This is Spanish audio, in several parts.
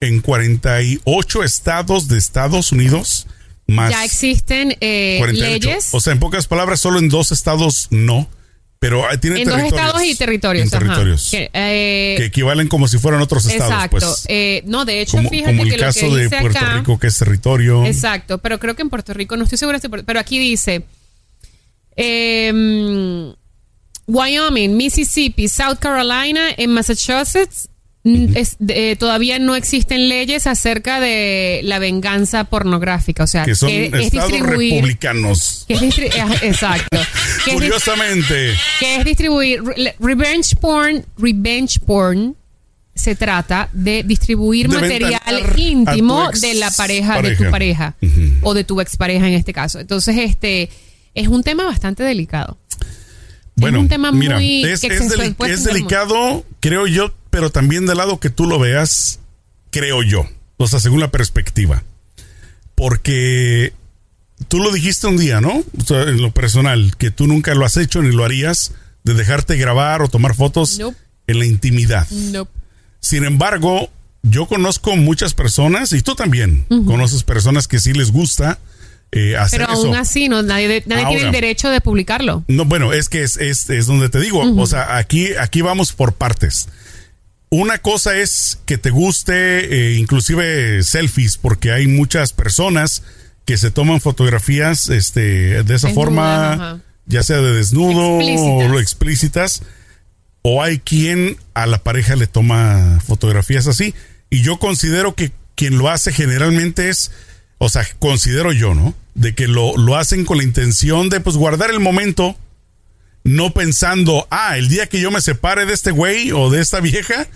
en 48 estados de Estados Unidos. Más Ya existen eh, 48. leyes O sea, en pocas palabras, solo en dos estados no. Pero tiene en dos estados y territorios. En ajá. territorios. Que, eh, que equivalen como si fueran otros estados. exacto. Pues, Eh, no, de hecho, como, fíjate como el que lo caso que de dice Puerto acá. Rico, que es territorio. Exacto, pero creo que en Puerto Rico, no estoy segura, pero aquí dice em, Wyoming, Mississippi, South Carolina, en Massachusetts. Es- eh, todavía no existen leyes acerca de la venganza pornográfica, o sea, que son es estados distribuir, republicanos. que es eh, exacto, que es, Curiosamente. que es distribuir re- revenge porn, revenge porn se trata de distribuir De material íntimo de la pareja, de tu pareja o de tu expareja en este caso. Entonces, este es un tema bastante delicado. Bueno, un tema mira, muy- es, es deli- es delicado, creo yo, pero también del lado que tú lo veas, creo yo. O sea, según la perspectiva. Porque tú lo dijiste un día, ¿no? O sea, en lo personal, que tú nunca lo has hecho ni lo harías de dejarte grabar o tomar fotos Nope. en la intimidad. Sin embargo, yo conozco muchas personas, y tú también, conoces personas que sí les gusta eh, hacer Pero eso. aún así, no, nadie, nadie tiene el derecho de publicarlo. No, bueno, es que es, es, es donde te digo, o sea, aquí, aquí vamos por partes. Una cosa es que te guste, eh, inclusive selfies, porque hay muchas personas que se toman fotografías este, de esa forma, ajá. ya sea de desnudo Explícitas. o lo explícitas, o hay quien a la pareja le toma fotografías así. Y yo considero que quien lo hace generalmente es, o sea, considero yo, ¿no? De que lo, lo hacen con la intención de pues guardar el momento, no pensando, ah, el día que yo me separe de este güey o de esta vieja,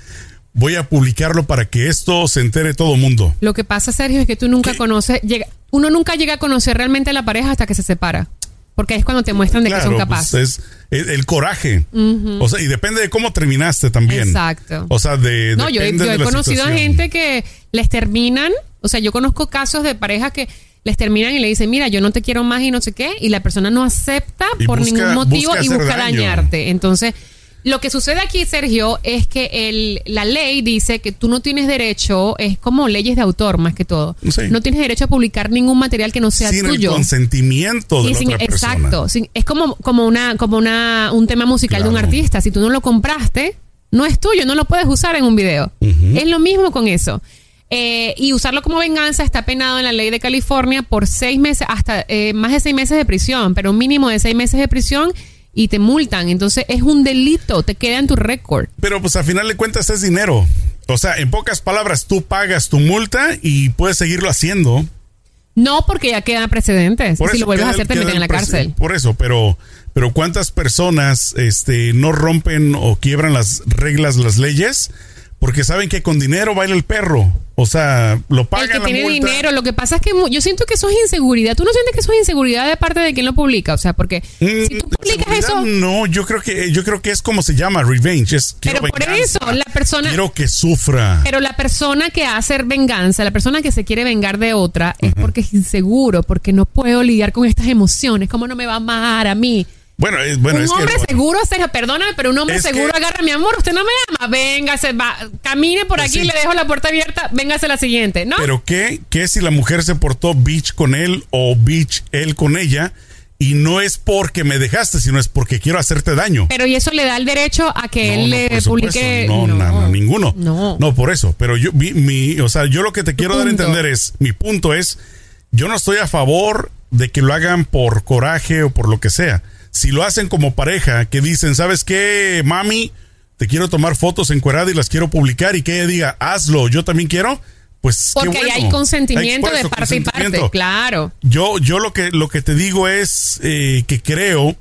voy a publicarlo para que esto se entere todo mundo. Lo que pasa, Sergio, es que tú nunca ¿Qué? conoces, llega, uno nunca llega a conocer realmente a la pareja hasta que se separa. Porque es cuando te muestran de que son pues, capaces. es el, coraje. O sea, y depende de cómo terminaste también. Exacto. O sea, de. No, yo, he- depende yo de he la conocido a gente que les terminan, o sea, yo conozco casos de parejas que les terminan y le dicen, mira, yo no te quiero más y no sé qué, y la persona no acepta Y por busca- ningún motivo busca y busca daño. dañarte. Entonces, lo que sucede aquí, Sergio, es que el, la ley dice que tú no tienes derecho, es como leyes de autor más que todo, Sí. no tienes derecho a publicar ningún material que no sea Sin el tuyo. consentimiento de Sí, la sin- otra persona. exacto. sin- es como, como una, como una, un tema musical de un artista. Si tú no lo compraste, no es tuyo, no lo puedes usar en un video. Es lo mismo con eso. Eh, y usarlo como venganza está penado en la ley de California por seis meses, hasta eh, más de seis meses de prisión, pero un mínimo de seis meses de prisión y te multan. Entonces es un delito, te queda en tu récord. Pero pues a final de cuentas es dinero. O sea, en pocas palabras, tú pagas tu multa y puedes seguirlo haciendo. No porque ya quedan precedentes. Por si lo vuelves a hacer, te meten en la cárcel. Por eso, pero, pero ¿cuántas personas este, no rompen o quiebran las reglas, las leyes? Porque saben que con dinero baila el perro. O sea, lo El pagan que la tiene multa. dinero, lo que pasa es que yo siento que eso es inseguridad. ¿Tú no sientes que eso es inseguridad de parte de quien lo publica? O sea, porque Mm, si tú publicas eso, No, yo creo que yo creo que es como se llama revenge. Es, pero por venganza. eso la persona, Quiero que sufra. pero la persona que hace venganza, la persona que se quiere vengar de otra, es porque es inseguro, porque no puedo lidiar con estas emociones. ¿Cómo no me va a amar a mí? Bueno, es, bueno, un es hombre que seguro, Sergio, perdóname, pero un hombre seguro que- agarra mi amor. Usted no me ama, venga, se va, camine por Pues aquí, sí. le dejo la puerta abierta, véngase la siguiente, ¿no? Pero qué, qué si la mujer se portó bitch con él o bitch él con ella y no es porque me dejaste, sino es porque quiero hacerte daño. Pero y eso le da el derecho a que No, él no, le publique. No, no, no, ninguno. No. No, por eso. Pero yo, mi, mi- o sea, yo lo que te quiero dar a entender es, mi punto es, yo no estoy a favor de que lo hagan por coraje o por lo que sea. Si lo hacen como pareja, que dicen, ¿sabes qué, mami? Te quiero tomar fotos encuerada y las quiero publicar y que ella diga, hazlo, yo también quiero. Pues qué Porque bueno. hay consentimiento Hay- de parte y parte, claro. Yo, yo lo que lo que te digo es eh, que creo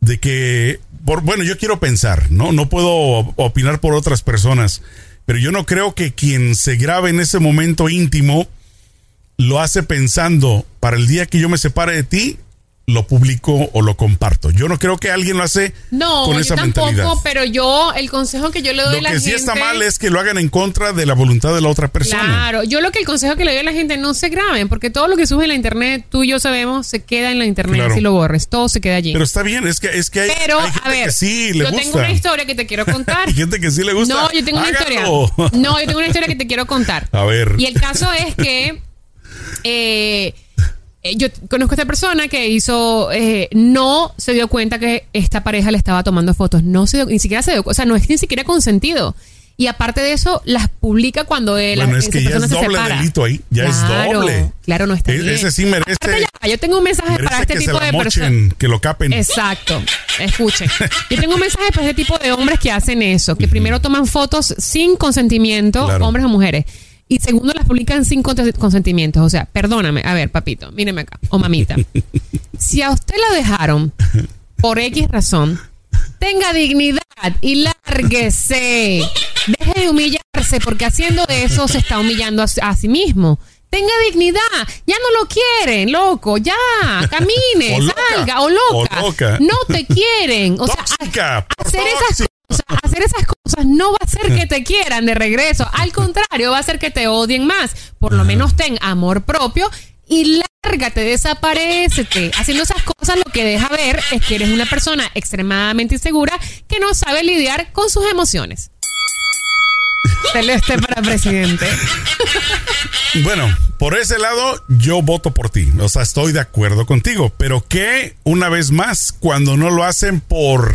de que por, bueno, yo quiero pensar, ¿no? No puedo opinar por otras personas, pero yo no creo que quien se grabe en ese momento íntimo lo hace pensando para el día que yo me separe de ti, lo publico o lo comparto. Yo no creo que alguien lo hace No, con yo esa tampoco, mentalidad. pero yo, el consejo que yo le doy Lo a la que sí gente... está mal es que lo hagan en contra de la voluntad de la otra persona. Claro, yo lo que el consejo que le doy a la gente no se graben, porque todo lo que sube en la internet, tú y yo sabemos, se queda en la internet Claro. si lo borres, todo se queda allí. Pero está bien, es que, es que hay, Pero, hay gente a ver, que sí le yo gusta. tengo una historia que te quiero contar. Hay gente que sí le gusta. No, yo tengo una Háganlo. historia. No, yo tengo una historia que te quiero contar. A ver. Y el caso es que eh, yo conozco a esta persona que hizo, eh, no se dio cuenta que esta pareja le estaba tomando fotos, no se dio, ni siquiera se dio, o sea, no es ni siquiera consentido. Y aparte de eso, las publica cuando él, Bueno, es que ya es se doble separa. delito ahí, ya es doble. Claro, no está E- bien. ese sí merece- ya, yo tengo un mensaje para este que tipo se de personas. que lo capen. Exacto. Escuchen. Yo tengo un mensaje para este tipo de hombres que hacen eso, que primero toman fotos sin consentimiento, Claro. hombres o mujeres. Y segundo, las publican sin cons- consentimientos. O sea, perdóname. A ver, papito, míreme acá. O mamita. si a usted la dejaron por X razón, tenga dignidad y lárguese. Deje de humillarse porque haciendo eso se está humillando a, a sí mismo. Tenga dignidad. Ya no lo quieren, loco. Ya. Camine, O loca. salga. O loca. O loca. No te quieren. O sea, Tóxica, hacer esas tóxica. cosas, hacer esas cosas no va a hacer que te quieran de regreso. Al contrario, va a hacer que te odien más. Por lo menos ten amor propio y lárgate, desaparecete. Haciendo esas cosas lo que deja ver es que eres una persona extremadamente insegura que no sabe lidiar con sus emociones. Celeste para presidente. Bueno, por ese lado yo voto por ti. O sea, estoy de acuerdo contigo. Pero que, una vez más, cuando no lo hacen por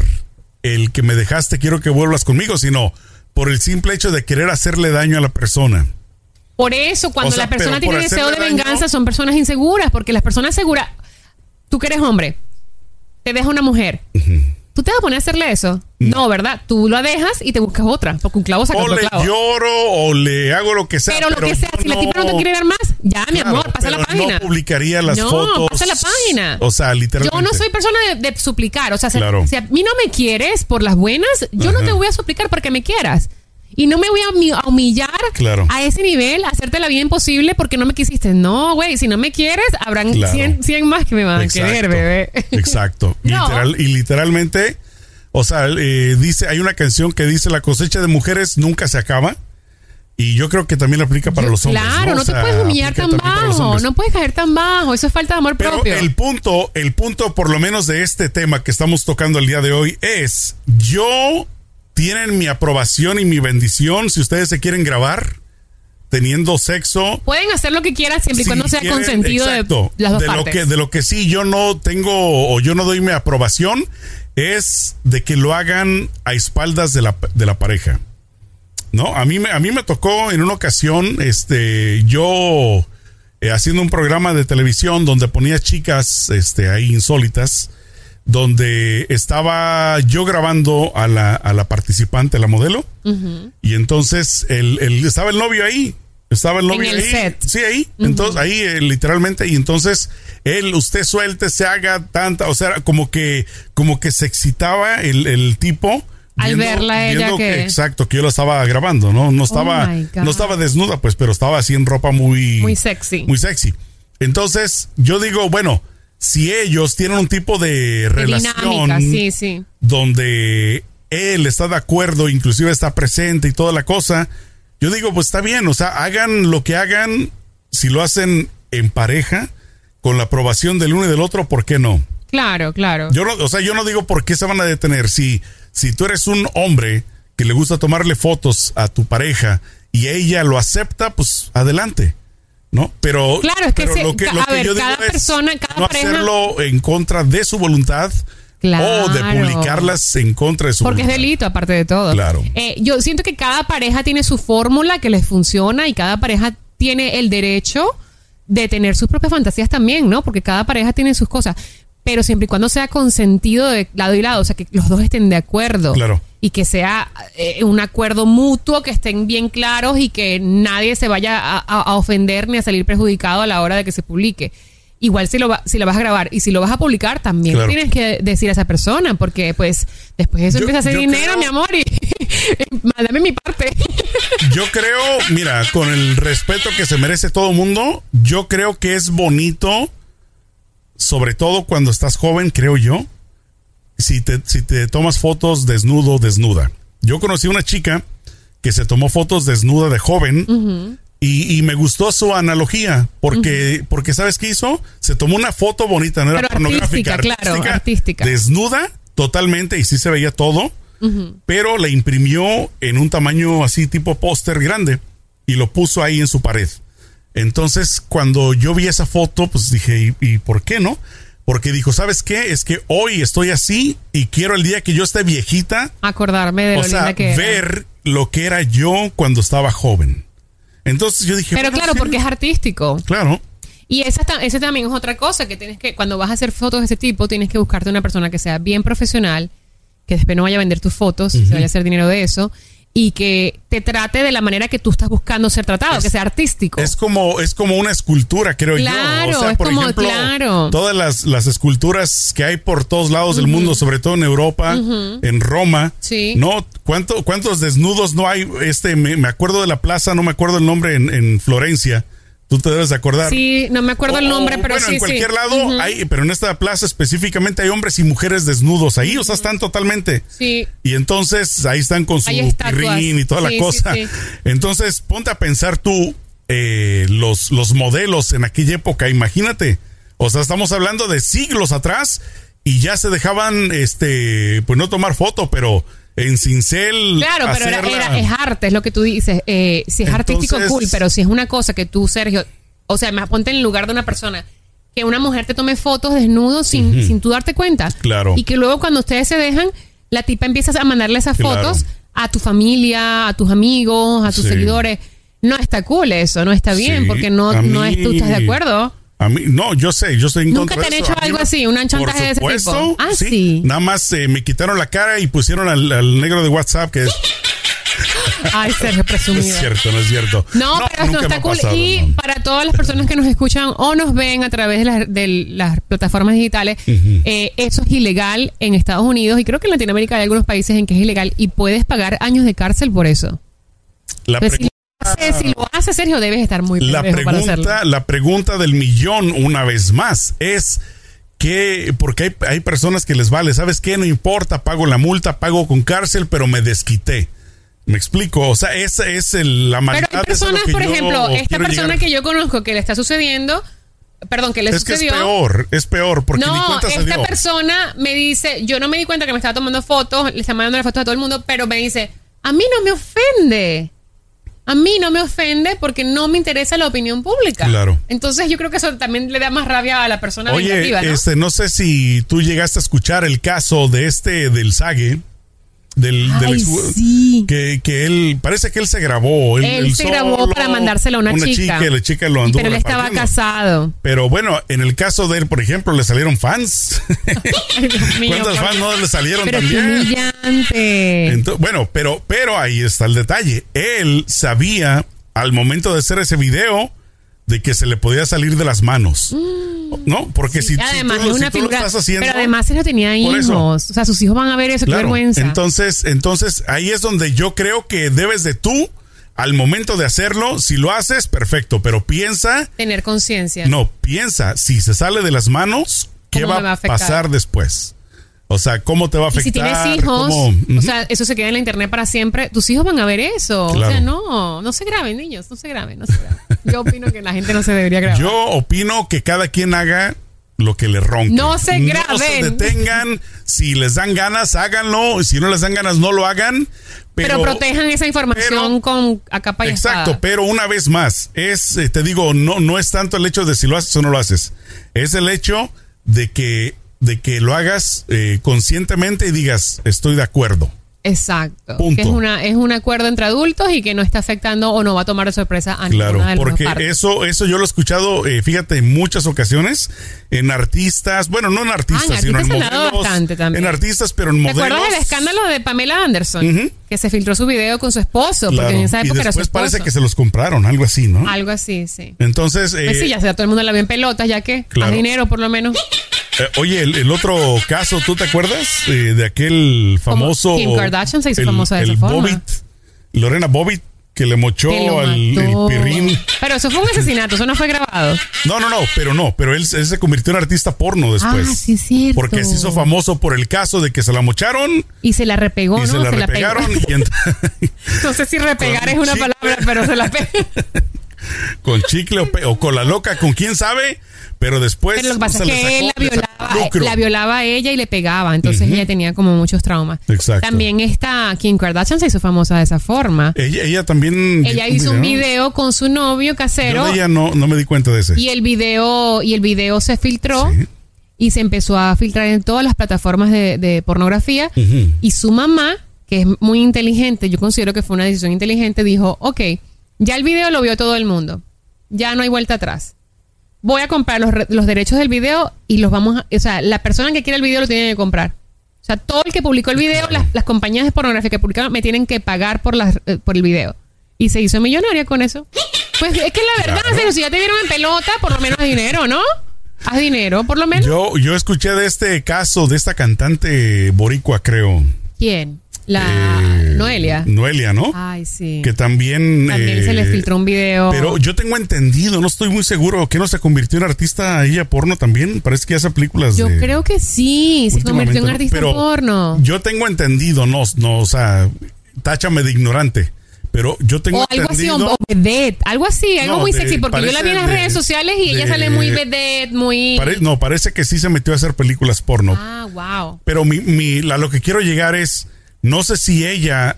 el que me dejaste, quiero que vuelvas conmigo, sino por el simple hecho de querer hacerle daño a la persona. Por eso, cuando O sea, la persona tiene deseo de daño- venganza, son personas inseguras, porque las personas seguras, tú que eres hombre, te deja una mujer. ¿Tú te vas a poner a hacerle eso? No, ¿verdad? Tú la dejas y te buscas otra, porque un clavo saca O otro le clavo. lloro o le hago lo que sea. pero lo que sea, si la tipa no te quiere ver más, ya, mi Claro, amor, pasa la pero página. No publicaría las No, fotos. pasa la página. O sea, literalmente. Yo no soy persona de, de suplicar. O sea, si- Claro. si a mí no me quieres por las buenas, yo no te voy a suplicar porque me quieras. Y no me voy a humi- a humillar Claro. a ese nivel, a hacerte la vida imposible porque no me quisiste. No, güey, si no me quieres, habrán Claro. 100, 100 más que me van a querer, bebé. Exacto. No. Literal, y literalmente, o sea, eh, dice, hay una canción que dice la cosecha de mujeres nunca se acaba. Y yo creo que también aplica para los hombres. Claro, no, O te puedes humillar tan bajo, no puedes caer tan bajo, eso es falta de amor Pero propio. el punto, el punto por lo menos de este tema que estamos tocando el día de hoy es, yo tienen mi aprobación y mi bendición si ustedes se quieren grabar teniendo sexo. Pueden hacer lo que quieran siempre y si cuando sea quieren, consentido exacto, de las dos de lo que de lo que sí yo no tengo o yo no doy mi aprobación es de que lo hagan a espaldas de la, de la pareja. No, a mí me a mí me tocó en una ocasión este yo eh, haciendo un programa de televisión donde ponía chicas este ahí insólitas donde estaba yo grabando a la, a la participante, la modelo, y entonces el, el- estaba el novio ahí, estaba el novio el ahí, set. sí ahí, entonces ahí eh, literalmente y entonces él, usted suelte, se haga tanta, o sea, como que como que se excitaba el, el tipo. Al verla ella viendo que- exacto que yo lo estaba grabando no no estaba Oh God. no estaba desnuda pues pero estaba así en ropa muy Muy sexy. muy sexy. Entonces, yo digo, bueno, si ellos tienen un tipo de De relación sí, sí. donde él está de acuerdo, inclusive está presente y toda la cosa, yo digo, pues está bien, o sea, hagan lo que hagan, si lo hacen en pareja, con la aprobación del uno y del otro, ¿por qué no? Claro, claro. Yo no, o sea, yo no digo por qué se van a detener. Si, si tú eres un hombre que le gusta tomarle fotos a tu pareja y ella lo acepta, pues adelante. ¿No? Pero, Claro, es que pero se- lo que, lo a que ver, yo digo cada es persona, cada no pareja- hacerlo en contra de su voluntad o de publicarlas en contra de su Porque es delito, aparte de todo. Claro. Eh, yo siento que cada pareja tiene su fórmula que les funciona y cada pareja tiene el derecho de tener sus propias fantasías también, ¿no? Porque cada pareja tiene sus cosas. Pero siempre y cuando sea consentido de lado y lado, o sea, que los dos estén de acuerdo. Claro. Y que sea eh, un acuerdo mutuo, que estén bien claros y que nadie se vaya a, a- a ofender ni a salir perjudicado a la hora de que se publique. Igual si lo, va- si lo vas a grabar y si lo vas a publicar, también Claro. tienes que decir a esa persona, porque pues después de eso Yo- empieza a hacer dinero, creo- mi amor, y dame mi parte. Yo creo, mira, con el respeto que se merece todo mundo, yo creo que es bonito sobre todo cuando estás joven, creo yo, si te, si te tomas fotos desnudo, desnuda. Yo conocí una chica que se tomó fotos desnuda de joven y, y me gustó su analogía, porque, porque ¿sabes qué hizo? Se tomó una foto bonita, no era Pero pornográfica, artística, claro, artística. desnuda totalmente y sí se veía todo, pero la imprimió en un tamaño así tipo póster grande y lo puso ahí en su pared. Entonces, cuando yo vi esa foto, pues dije, ¿y, y por qué no? Porque dijo, ¿sabes qué? Es que hoy estoy así y quiero el día que yo esté viejita, Acordarme de lo o sea, linda que era. ver lo que era yo cuando estaba joven. Entonces yo dije, Pero bueno, claro, porque es artístico. Claro, Y esa, esa también es otra cosa que tienes que, cuando vas a hacer fotos de ese tipo, tienes que buscarte una persona que sea bien profesional, que después no vaya a vender tus fotos, se vaya a hacer dinero de eso, y que te trate de la manera que tú estás buscando ser tratado, Es- que sea artístico. es como, es como una escultura, creo Claro, yo. O sea, es por como- ejemplo, claro. todas las, las esculturas que hay por todos lados del mundo, sobre todo en Europa, en Roma. Sí. ¿No? ¿Cuánto, ¿Cuántos desnudos no hay? Este, me, me acuerdo de la plaza, no me acuerdo el nombre en, en Florencia. Tú te debes de acordar. sí, no me acuerdo el nombre, pero bueno, sí, en cualquier sí. lado hay, pero en esta plaza específicamente hay hombres y mujeres desnudos ahí, o sea, están totalmente. Sí. Y entonces ahí están con su pirrín y toda Sí, la cosa. sí. Entonces, ponte a pensar tú eh, los, los modelos en aquella época, imagínate. O sea, estamos hablando de siglos atrás y ya se dejaban, este, pues no tomar foto, pero en cincel. Claro, pero era, es arte, es lo que tú dices. Eh, si es artístico, cool, pero si es una cosa que tú, Sergio, o sea, más ponte en el lugar de una persona, que una mujer te tome fotos desnudos sin, sin tú darte cuenta. Claro. Y que luego cuando ustedes se dejan, la tipa empieza a mandarle esas Claro. fotos a tu familia, a tus amigos, a tus Sí. seguidores. No está cool eso, no está bien, Sí, porque no, no es, tú estás de acuerdo. A mí, no, yo sé, yo estoy en ¿Nunca contra te han eso. hecho mí algo así, un chantaje de ese tipo? supuesto, Ah, sí. Nada más eh, me quitaron la cara y pusieron al, al negro de WhatsApp, que es, Ay, Sergio, no presumido. es cierto, no es cierto. No, pero no está cool. pasado, y no. para todas las personas que nos escuchan o nos ven a través de, las- de las plataformas digitales, eh, eso es ilegal en Estados Unidos y creo que en Latinoamérica hay algunos países en que es ilegal y puedes pagar años de cárcel por eso. La, hace, si lo hace, Sergio, debes estar muy la pendejo para hacerlo. pregunta, la pregunta del millón, una vez más, es que, porque hay, hay personas que les vale, ¿sabes qué? No importa, pago la multa, pago con cárcel, pero me desquité. Me explico, o sea, esa es el- la Pero maldad. hay es lo personas, por ejemplo, esta persona llegar. que yo conozco que le está sucediendo, perdón, que le Es que es sucedió. peor, es peor, porque ni No, cuenta se esta dio. persona me dice, yo no me di cuenta que me estaba tomando fotos, le está mandando las fotos a todo el mundo, pero me dice, a mí no me ofende. A mí no me ofende porque no me interesa la opinión pública. Claro. Entonces yo creo que eso también le da más rabia a la persona Oye, ¿no? este, no sé si tú llegaste a escuchar el caso de este del Sage, del, del Ay, ex- sí. que, que él parece que él se grabó. Él se grabó para mandársela a una chica. y la chica lo anduvo pero él estaba casado. Pero bueno, en el caso de él, por ejemplo, le salieron fans. Ay, mío, ¿Cuántos por fans no le salieron Pero también? humillante. Ento- bueno, pero, pero ahí está el detalle. Él sabía al momento de hacer ese video de que se le podía salir de las manos. ¿No? Porque si, tú, lo- si estás haciendo. pero además él no tenía hijos. O sea, sus hijos van a ver eso, qué Claro. vergüenza. Entonces, entonces ahí es donde yo creo que debes de tú, al momento de hacerlo, si lo haces, perfecto, pero piensa, Tener conciencia. no, piensa, si se sale de las manos, ¿qué ¿Cómo va, a pasar después? O sea, ¿cómo te va a Y afectar? si tienes hijos, o sea, eso se queda en la internet para siempre, tus hijos van a ver eso. O sea, no, no se graben, niños, no se graben, no se graben. Yo opino que la gente no se debería grabar. Yo opino que cada quien haga lo que le ronque. No se No se graben. detengan. Si les dan ganas, háganlo. Si no les dan ganas, no lo hagan. pero, Pero, protejan esa información pero- con a capa y Exacto, espada. pero una vez más, es, eh, te digo, no, no es tanto el hecho de si lo haces o no lo haces. Es el hecho de que, de que lo hagas eh, conscientemente y digas, estoy de acuerdo. Exacto. Punto. Que es una es un acuerdo entre adultos y que no está afectando o no va a tomar de sorpresa a Claro, ninguna de porque partes. eso, eso yo lo he escuchado, eh, fíjate, en muchas ocasiones, en artistas, bueno, no en artistas, Ah, en sino en artistas modelos. bastante también. En artistas, pero en ¿Te modelos. acuerdas del escándalo de Pamela Anderson? Que se filtró su video con su esposo, Claro, porque en esa y época era su esposo. parece que se los compraron, algo así, ¿no? Algo así, sí. Entonces, eh, Pues sí, ya sea, todo el mundo la ve en pelotas, ya que Claro. más dinero por lo menos. Eh, oye, el, el otro caso, ¿tú te acuerdas eh, de aquel famoso Kim Kardashian se hizo el- famosa de el esa forma. Bobbitt, Lorena Bobbitt, que le mochó Que al el pirrín. Pero eso fue un asesinato, eso no fue grabado. No, no, no, pero no, pero él, él se convirtió en artista porno después. ah, sí, cierto. Porque se hizo famoso por el caso de que se la mocharon Y se la repegó, y ¿no? se la repegaron y ent- No sé si repegar es una palabra, pero se la pegó. Con chicle o, o con la loca, con quién sabe, pero después Pero lo que pasa se es le que él la violaba, la violaba a ella y le pegaba. Entonces ella tenía como muchos traumas. Exacto. También esta Kim Kardashian se hizo famosa de esa forma. Ella, ella también Ella hizo un video con su novio casero Yo ella no, no me di cuenta de ese. y el video y el video se filtró Sí. y se empezó a filtrar en todas las plataformas de, de pornografía y su mamá que es muy inteligente yo considero que fue una decisión inteligente dijo ok ya el video lo vio todo el mundo ya no hay vuelta atrás voy a comprar los, los derechos del video y los vamos a, o sea la persona que quiera el video lo tiene que comprar o sea todo el que publicó el video las, las compañías de pornografía que publicaron me tienen que pagar por las eh, por el video y se hizo millonaria con eso pues es que la verdad Claro. si ya te dieron en pelota por lo menos haz dinero ¿no? haz dinero por lo menos Yo, yo escuché de este caso de esta cantante boricua, creo. ¿quién? La Eh, Noelia Noelia, ¿no? Ay, sí. que también... También eh, se le filtró un video. Pero yo tengo entendido, no estoy muy seguro, que no se convirtió en artista ella porno también. Parece que hace películas Yo de- creo que sí, se convirtió en artista porno. Yo tengo entendido, no, no, o sea, táchame de ignorante, pero yo tengo O algo así, entendido... o o vedette, algo así, algo No, muy de- sexy, porque yo la vi en las redes de- sociales y ella sale muy vedette, muy... pare- no, parece que sí se metió a hacer películas porno. Ah, wow. Pero mi, mi, a lo que quiero llegar es, no sé si ella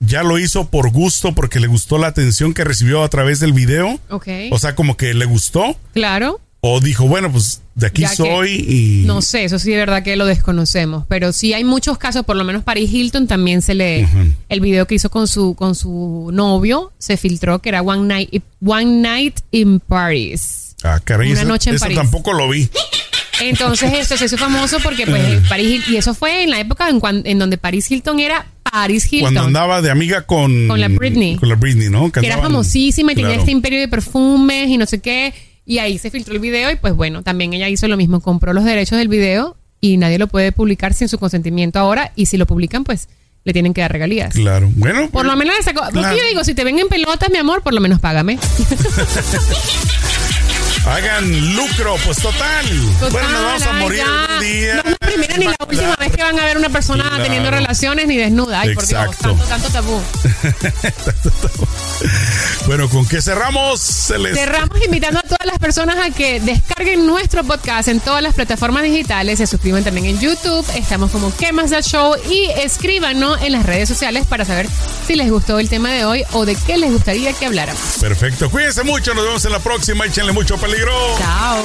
ya lo hizo por gusto, porque le gustó la atención que recibió a través del video. Ok. O sea, como que le gustó. claro. O dijo, bueno, pues de aquí Ya soy y... No sé, eso sí de verdad que lo desconocemos, pero sí hay muchos casos, por lo menos Paris Hilton también se le el video que hizo con su con su novio se filtró que era One Night One Night in Paris. Ah, caray, Una noche en esa París. tampoco lo vi. Entonces esto se hizo famoso porque pues Eh. Paris y eso fue en la época en, cuan- en donde Paris Hilton era Paris Hilton. Cuando andaba de amiga con... Con la Britney. Con la Britney, ¿no? que era famosísima y tenía este imperio de perfumes y no sé qué. Y ahí se filtró el video y pues bueno, también ella hizo lo mismo, compró los derechos del video y nadie lo puede publicar sin su consentimiento ahora y si lo publican pues le tienen que dar regalías. Claro. Bueno. Por lo menos le sacó. Porque Claro. yo digo, si te ven en pelotas, mi amor, por lo menos págame. Hagan lucro, pues total. Total, bueno, nos vamos a morir ya. un día. No primera ni la última vez que van a ver una persona Claro. teniendo relaciones ni desnuda. Ay, por Dios, Exacto. tanto, tanto tabú. Bueno, ¿con qué cerramos? Se les... Cerramos invitando a todas las personas a que descarguen nuestro podcast en todas las plataformas digitales, se suscriban también en YouTube, estamos como ¿Qué más da show? y escríbanos en las redes sociales para saber si les gustó el tema de hoy o de qué les gustaría que habláramos. Perfecto. Cuídense mucho. Nos vemos en la próxima. Échenle mucho peligro. Chao.